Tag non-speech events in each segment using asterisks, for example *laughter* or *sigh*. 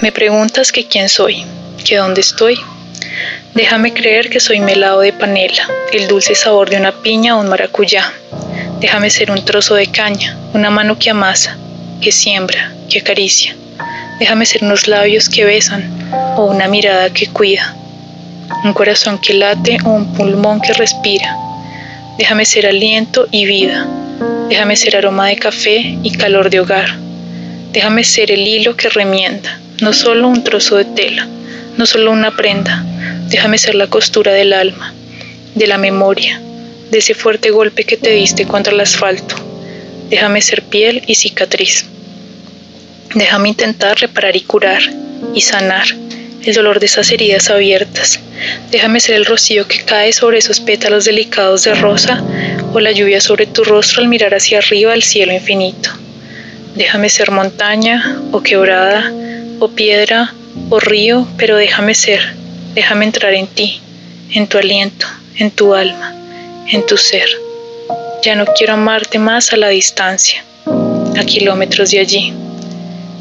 Me preguntas que quién soy, que dónde estoy. Déjame creer que soy melado de panela, el dulce sabor de una piña o un maracuyá. Déjame ser un trozo de caña, una mano que amasa, que siembra, que acaricia. Déjame ser unos labios que besan o una mirada que cuida, un corazón que late o un pulmón que respira. Déjame ser aliento y vida. Déjame ser aroma de café y calor de hogar. Déjame ser el hilo que remienda, no solo un trozo de tela, no solo una prenda. Déjame ser la costura del alma, de la memoria, de ese fuerte golpe que te diste contra el asfalto. Déjame ser piel y cicatriz. Déjame intentar reparar y curar y sanar el dolor de esas heridas abiertas. Déjame ser el rocío que cae sobre esos pétalos delicados de rosa o la lluvia sobre tu rostro al mirar hacia arriba al cielo infinito. Déjame ser montaña o quebrada o piedra o río, pero déjame ser, déjame entrar en ti, en tu aliento, en tu alma, en tu ser. Ya no quiero amarte más a la distancia, a kilómetros de allí.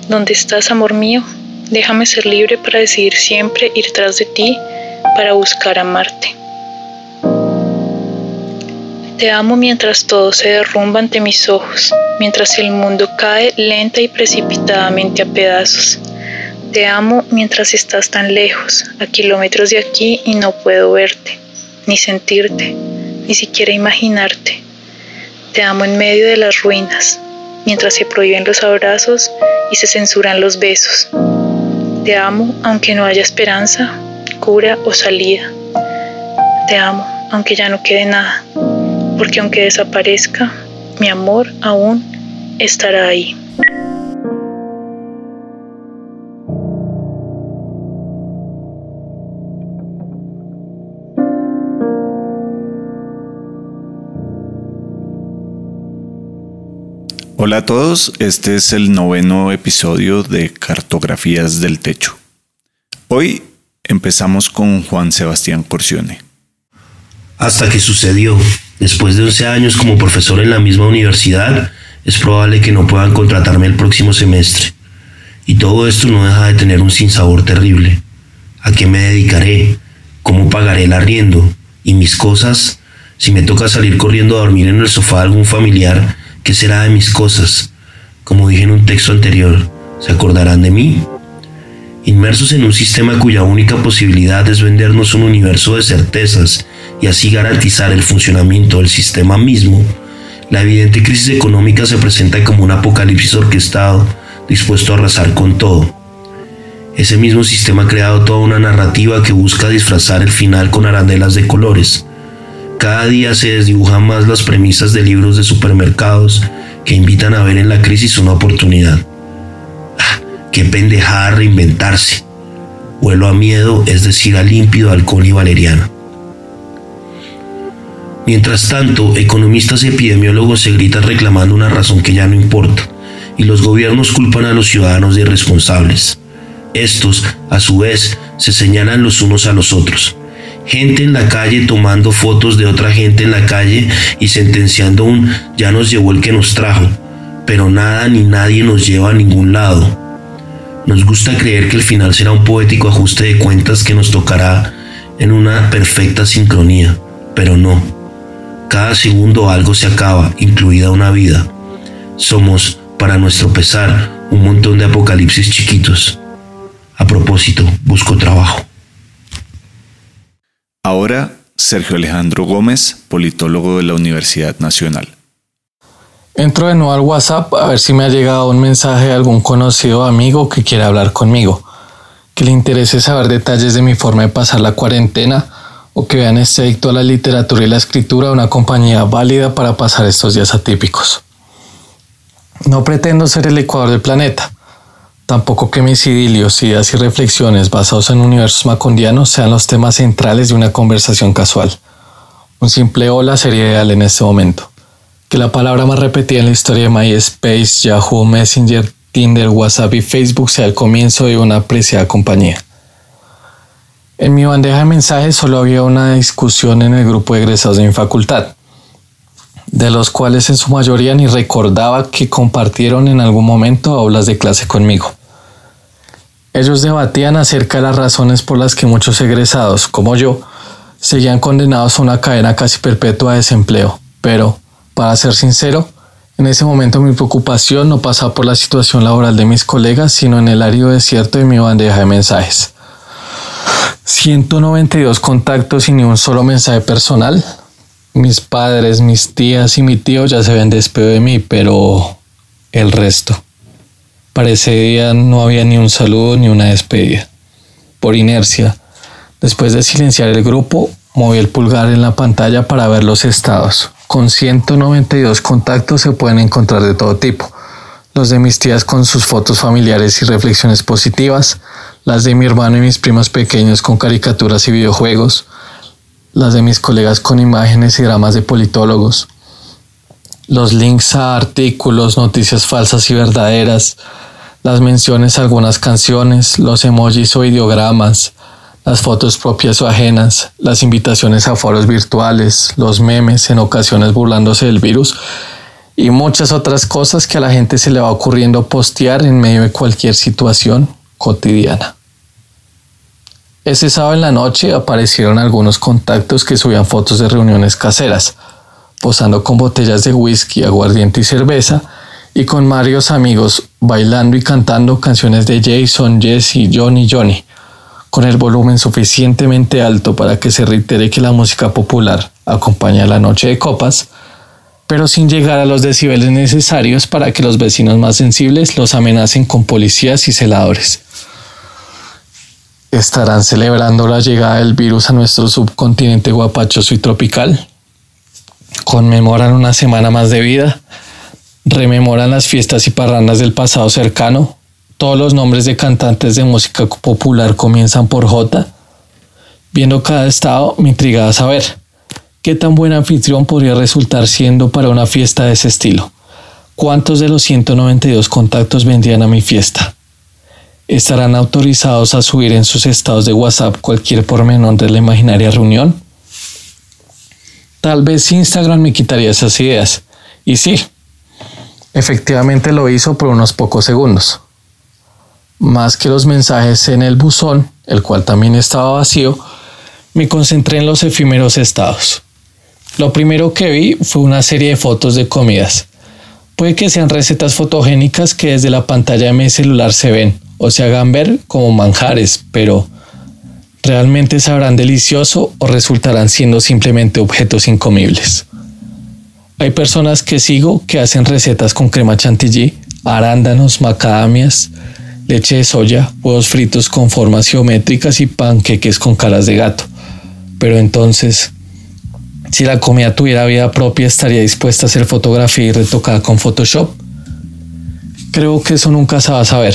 ¿Dónde estás, amor mío? Déjame ser libre para decidir siempre ir tras de ti para buscar amarte. Te amo mientras todo se derrumba ante mis ojos, mientras el mundo cae lenta y precipitadamente a pedazos. Te amo mientras estás tan lejos, a kilómetros de aquí y no puedo verte, ni sentirte, ni siquiera imaginarte. Te amo en medio de las ruinas, mientras se prohíben los abrazos y se censuran los besos. Te amo aunque no haya esperanza, cura o salida. Te amo aunque ya no quede nada, porque aunque desaparezca, mi amor aún estará ahí. Hola a todos, este es el noveno episodio de Cartografías del Techo. Hoy empezamos con Juan Sebastián Corcione. Hasta que sucedió, después de 11 años como profesor en la misma universidad, es probable que no puedan contratarme el próximo semestre. Y todo esto no deja de tener un sinsabor terrible. ¿A qué me dedicaré? ¿Cómo pagaré el arriendo? ¿Y mis cosas? Si me toca salir corriendo a dormir en el sofá de algún familiar, ¿Qué será de mis cosas? Como dije en un texto anterior, ¿se acordarán de mí? Inmersos en un sistema cuya única posibilidad es vendernos un universo de certezas y así garantizar el funcionamiento del sistema mismo, la evidente crisis económica se presenta como un apocalipsis orquestado dispuesto a arrasar con todo. Ese mismo sistema ha creado toda una narrativa que busca disfrazar el final con arandelas de colores, cada día se desdibujan más las premisas de libros de supermercados que invitan a ver en la crisis una oportunidad. Ah, qué pendejada reinventarse. Vuelo a miedo, es decir, a límpido alcohol y valeriana. Mientras tanto, economistas y epidemiólogos se gritan reclamando una razón que ya no importa, y los gobiernos culpan a los ciudadanos de irresponsables. Estos, a su vez, se señalan los unos a los otros gente en la calle tomando fotos de otra gente en la calle y sentenciando un ya nos llevó el que nos trajo, pero nada ni nadie nos lleva a ningún lado. Nos gusta creer que el final será un poético ajuste de cuentas que nos tocará en una perfecta sincronía, pero no. Cada segundo algo se acaba, incluida una vida. Somos, para nuestro pesar, un montón de apocalipsis chiquitos. A propósito, busco trabajo. Ahora, Sergio Alejandro Gómez, politólogo de la Universidad Nacional. Entro de nuevo al WhatsApp a ver si me ha llegado un mensaje de algún conocido amigo que quiera hablar conmigo, que le interese saber detalles de mi forma de pasar la cuarentena o que vean este adicto a la literatura y la escritura una compañía válida para pasar estos días atípicos. No pretendo ser el ecuador del planeta, Tampoco que mis idilios, ideas y reflexiones basados en universos macondianos sean los temas centrales de una conversación casual. Un simple hola sería ideal en este momento. Que la palabra más repetida en la historia de MySpace, Yahoo, Messenger, Tinder, WhatsApp y Facebook sea el comienzo de una apreciada compañía. En mi bandeja de mensajes solo había una discusión en el grupo de egresados de mi facultad, de los cuales en su mayoría ni recordaba que compartieron en algún momento aulas de clase conmigo. Ellos debatían acerca de las razones por las que muchos egresados, como yo, seguían condenados a una cadena casi perpetua de desempleo. Pero, para ser sincero, en ese momento mi preocupación no pasaba por la situación laboral de mis colegas, sino en el árido desierto de mi bandeja de mensajes. 192 contactos y ni un solo mensaje personal. Mis padres, mis tías y mi tío ya se habían despedido de mí, pero el resto. Para ese día no había ni un saludo ni una despedida. Por inercia, después de silenciar el grupo, moví el pulgar en la pantalla para ver los estados. Con 192 contactos se pueden encontrar de todo tipo. Los de mis tías con sus fotos familiares y reflexiones positivas, las de mi hermano y mis primos pequeños con caricaturas y videojuegos, las de mis colegas con imágenes y dramas de politólogos, los links a artículos, noticias falsas y verdaderas, las menciones a algunas canciones, los emojis o ideogramas, las fotos propias o ajenas, las invitaciones a foros virtuales, los memes en ocasiones burlándose del virus y muchas otras cosas que a la gente se le va ocurriendo postear en medio de cualquier situación cotidiana. Ese sábado en la noche aparecieron algunos contactos que subían fotos de reuniones caseras, posando con botellas de whisky, aguardiente y cerveza, y con varios amigos bailando y cantando canciones de Jason, Jesse, Johnny, Johnny, con el volumen suficientemente alto para que se reitere que la música popular acompaña la noche de copas, pero sin llegar a los decibeles necesarios para que los vecinos más sensibles los amenacen con policías y celadores. ¿Estarán celebrando la llegada del virus a nuestro subcontinente guapachoso y tropical? ¿Conmemoran una semana más de vida? Rememoran las fiestas y parrandas del pasado cercano. Todos los nombres de cantantes de música popular comienzan por J. Viendo cada estado, me intrigaba saber qué tan buen anfitrión podría resultar siendo para una fiesta de ese estilo. ¿Cuántos de los 192 contactos vendrían a mi fiesta? ¿Estarán autorizados a subir en sus estados de WhatsApp cualquier pormenor de la imaginaria reunión? Tal vez Instagram me quitaría esas ideas. Y sí, Efectivamente lo hizo por unos pocos segundos. Más que los mensajes en el buzón, el cual también estaba vacío, me concentré en los efímeros estados. Lo primero que vi fue una serie de fotos de comidas. Puede que sean recetas fotogénicas que desde la pantalla de mi celular se ven o se hagan ver como manjares, pero ¿realmente sabrán delicioso o resultarán siendo simplemente objetos incomibles? Hay personas que sigo que hacen recetas con crema chantilly, arándanos, macadamias, leche de soya, huevos fritos con formas geométricas y panqueques con caras de gato. Pero entonces, si la comida tuviera vida propia, ¿estaría dispuesta a hacer fotografía y retocada con Photoshop? Creo que eso nunca se va a saber.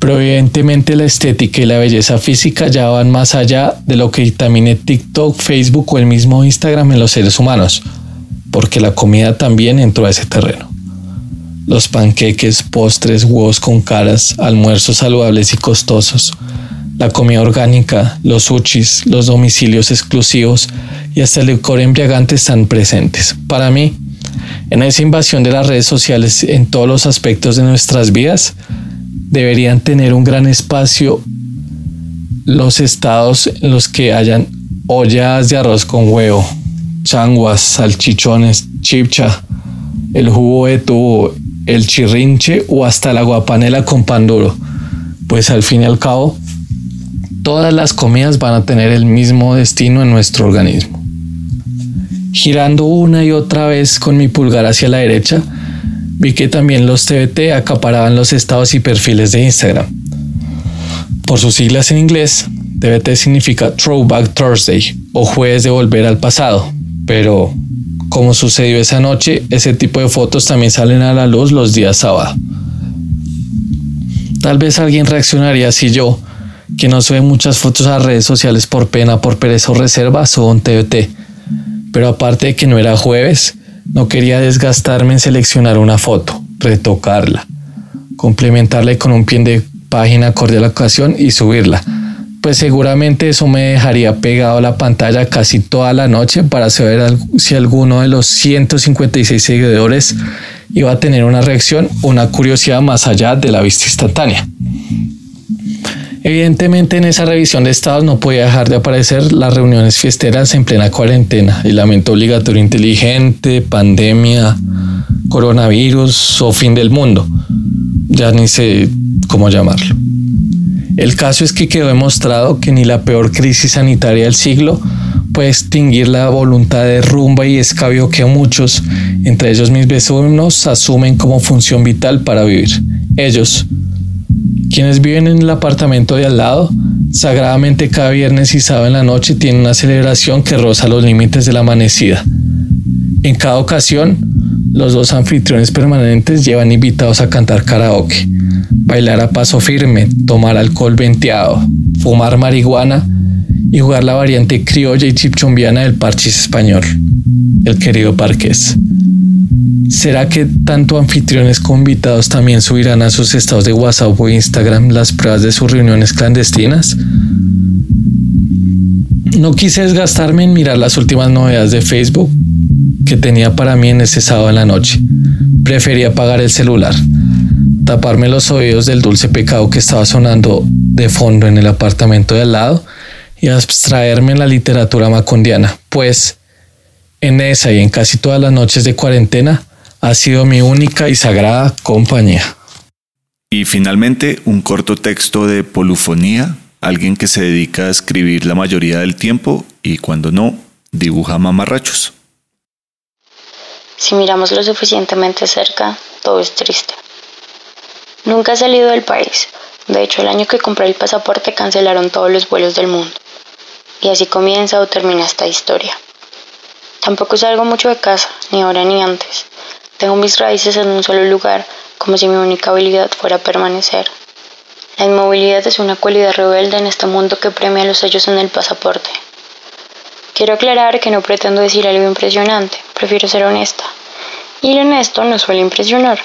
Pero evidentemente la estética y la belleza física ya van más allá de lo que dictamine TikTok, Facebook o el mismo Instagram en los seres humanos porque la comida también entró a ese terreno. Los panqueques, postres, huevos con caras, almuerzos saludables y costosos, la comida orgánica, los sushis, los domicilios exclusivos y hasta el licor embriagante están presentes. Para mí, en esa invasión de las redes sociales en todos los aspectos de nuestras vidas, deberían tener un gran espacio los estados en los que hayan ollas de arroz con huevo, changuas, salchichones, chipcha, el jugo de tubo, el chirrinche o hasta la guapanela con pan duro. Pues al fin y al cabo, todas las comidas van a tener el mismo destino en nuestro organismo. Girando una y otra vez con mi pulgar hacia la derecha, vi que también los TBT acaparaban los estados y perfiles de Instagram. Por sus siglas en inglés, TBT significa Throwback Thursday o jueves de volver al pasado, pero como sucedió esa noche, ese tipo de fotos también salen a la luz los días sábado. Tal vez alguien reaccionaría si yo, que no sube muchas fotos a redes sociales por pena, por pereza o reserva, soy un TBT. Pero aparte de que no era jueves, no quería desgastarme en seleccionar una foto, retocarla, complementarla con un pie de página acorde a la ocasión y subirla pues seguramente eso me dejaría pegado a la pantalla casi toda la noche para saber si alguno de los 156 seguidores iba a tener una reacción o una curiosidad más allá de la vista instantánea. Evidentemente en esa revisión de estados no podía dejar de aparecer las reuniones fiesteras en plena cuarentena, aislamiento obligatorio inteligente, pandemia, coronavirus o fin del mundo. Ya ni sé cómo llamarlo. El caso es que quedó demostrado que ni la peor crisis sanitaria del siglo puede extinguir la voluntad de rumba y escabio que muchos, entre ellos mis vecinos, asumen como función vital para vivir. Ellos, quienes viven en el apartamento de al lado, sagradamente cada viernes y sábado en la noche tienen una celebración que roza los límites de la amanecida. En cada ocasión, los dos anfitriones permanentes llevan invitados a cantar karaoke, bailar a paso firme, tomar alcohol venteado, fumar marihuana y jugar la variante criolla y chipchombiana del parchis español, el querido Parqués. ¿Será que tanto anfitriones como invitados también subirán a sus estados de WhatsApp o Instagram las pruebas de sus reuniones clandestinas? No quise desgastarme en mirar las últimas novedades de Facebook que tenía para mí en ese sábado en la noche. Preferí apagar el celular, taparme los oídos del dulce pecado que estaba sonando de fondo en el apartamento de al lado y abstraerme en la literatura macondiana, pues en esa y en casi todas las noches de cuarentena ha sido mi única y sagrada compañía. Y finalmente, un corto texto de polufonía, alguien que se dedica a escribir la mayoría del tiempo y cuando no, dibuja mamarrachos. Si miramos lo suficientemente cerca, todo es triste. Nunca he salido del país. De hecho, el año que compré el pasaporte cancelaron todos los vuelos del mundo. Y así comienza o termina esta historia. Tampoco salgo mucho de casa, ni ahora ni antes. Tengo mis raíces en un solo lugar, como si mi única habilidad fuera permanecer. La inmovilidad es una cualidad rebelde en este mundo que premia los sellos en el pasaporte. Quiero aclarar que no pretendo decir algo impresionante, prefiero ser honesta. Y lo honesto no suele impresionar.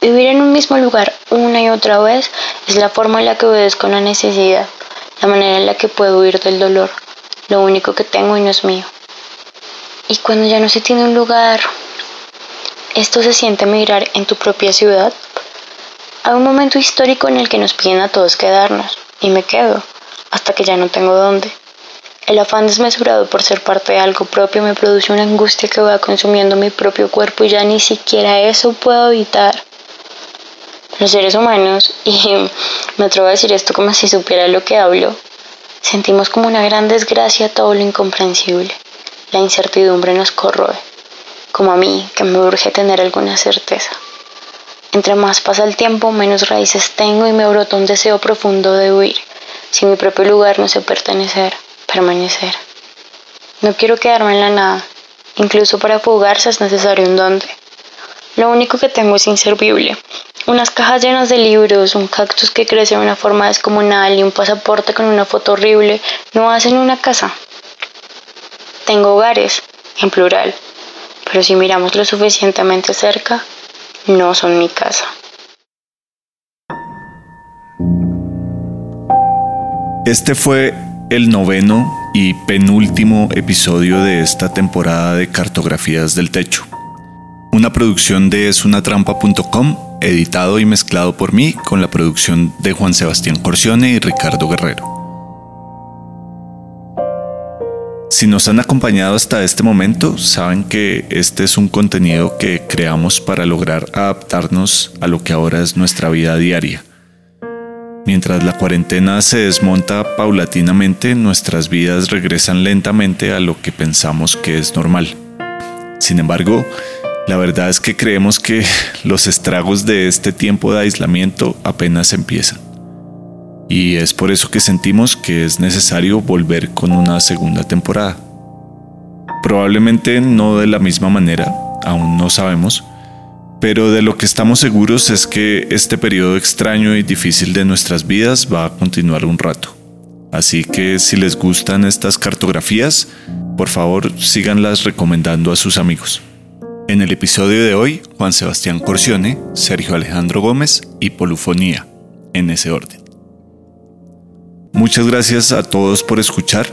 Vivir en un mismo lugar una y otra vez es la forma en la que obedezco la necesidad, la manera en la que puedo huir del dolor, lo único que tengo y no es mío. Y cuando ya no se tiene un lugar, esto se siente migrar en tu propia ciudad. Hay un momento histórico en el que nos piden a todos quedarnos, y me quedo, hasta que ya no tengo dónde. El afán desmesurado por ser parte de algo propio me produce una angustia que va consumiendo mi propio cuerpo y ya ni siquiera eso puedo evitar. Los seres humanos, y *laughs* me atrevo a decir esto como si supiera lo que hablo, sentimos como una gran desgracia todo lo incomprensible. La incertidumbre nos corroe como a mí, que me urge tener alguna certeza. Entre más pasa el tiempo, menos raíces tengo y me brota un deseo profundo de huir, si mi propio lugar no sé pertenecer, permanecer. No quiero quedarme en la nada, incluso para fugarse es necesario un dónde. Lo único que tengo es inservible. Unas cajas llenas de libros, un cactus que crece de una forma descomunal y un pasaporte con una foto horrible no hacen una casa. Tengo hogares, en plural, pero si miramos lo suficientemente cerca, no son mi casa. Este fue el noveno y penúltimo episodio de esta temporada de Cartografías del Techo. Una producción de esunatrampa.com, editado y mezclado por mí con la producción de Juan Sebastián Corcione y Ricardo Guerrero. Si nos han acompañado hasta este momento, saben que este es un contenido que creamos para lograr adaptarnos a lo que ahora es nuestra vida diaria. Mientras la cuarentena se desmonta paulatinamente, nuestras vidas regresan lentamente a lo que pensamos que es normal. Sin embargo, la verdad es que creemos que los estragos de este tiempo de aislamiento apenas empiezan y es por eso que sentimos que es necesario volver con una segunda temporada. Probablemente no de la misma manera, aún no sabemos, pero de lo que estamos seguros es que este periodo extraño y difícil de nuestras vidas va a continuar un rato. Así que si les gustan estas cartografías, por favor síganlas recomendando a sus amigos. En el episodio de hoy, Juan Sebastián Corcione, Sergio Alejandro Gómez y Polufonía, en ese orden. Muchas gracias a todos por escuchar.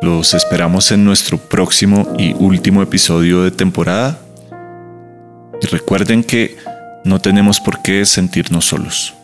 Los esperamos en nuestro próximo y último episodio de temporada. Y recuerden que no tenemos por qué sentirnos solos.